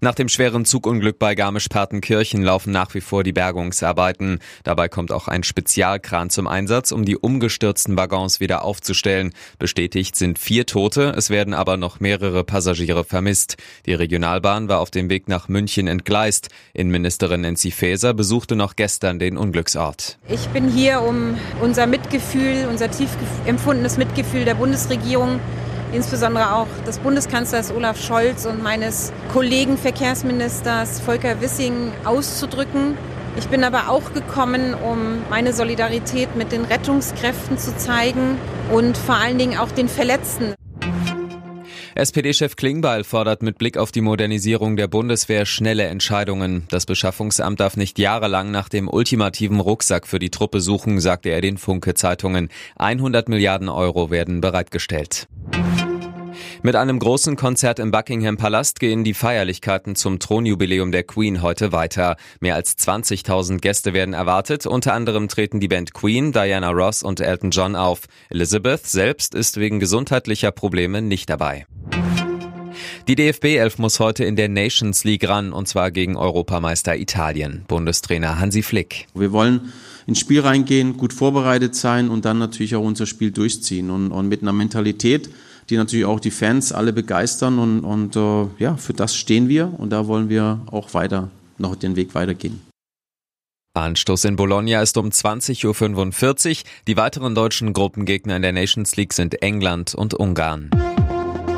Nach dem schweren Zugunglück bei Garmisch-Partenkirchen laufen nach wie vor die Bergungsarbeiten. Dabei kommt auch ein Spezialkran zum Einsatz, um die umgestürzten Waggons wieder aufzustellen. Bestätigt sind vier Tote, es werden aber noch mehrere Passagiere vermisst. Die Regionalbahn war auf dem Weg nach München entgleist. Innenministerin Nancy Faeser besuchte noch gestern den Unglücksort. Ich bin hier, um unser Mitgefühl, unser tief empfundenes Mitgefühl der Bundesregierung insbesondere auch des Bundeskanzlers Olaf Scholz und meines Kollegen Verkehrsministers Volker Wissing auszudrücken. Ich bin aber auch gekommen, um meine Solidarität mit den Rettungskräften zu zeigen und vor allen Dingen auch den Verletzten. SPD-Chef Klingbeil fordert mit Blick auf die Modernisierung der Bundeswehr schnelle Entscheidungen. Das Beschaffungsamt darf nicht jahrelang nach dem ultimativen Rucksack für die Truppe suchen, sagte er den Funke-Zeitungen. 100 Milliarden Euro werden bereitgestellt. Mit einem großen Konzert im Buckingham Palast gehen die Feierlichkeiten zum Thronjubiläum der Queen heute weiter. Mehr als 20.000 Gäste werden erwartet. Unter anderem treten die Band Queen, Diana Ross und Elton John auf. Elizabeth selbst ist wegen gesundheitlicher Probleme nicht dabei. Die DFB-Elf muss heute in der Nations League ran, und zwar gegen Europameister Italien. Bundestrainer Hansi Flick. Wir wollen ins Spiel reingehen, gut vorbereitet sein und dann natürlich auch unser Spiel durchziehen und, und mit einer Mentalität, die natürlich auch die Fans alle begeistern und, und äh, ja, für das stehen wir und da wollen wir auch weiter noch den Weg weitergehen. Anstoß in Bologna ist um 20.45 Uhr. Die weiteren deutschen Gruppengegner in der Nations League sind England und Ungarn.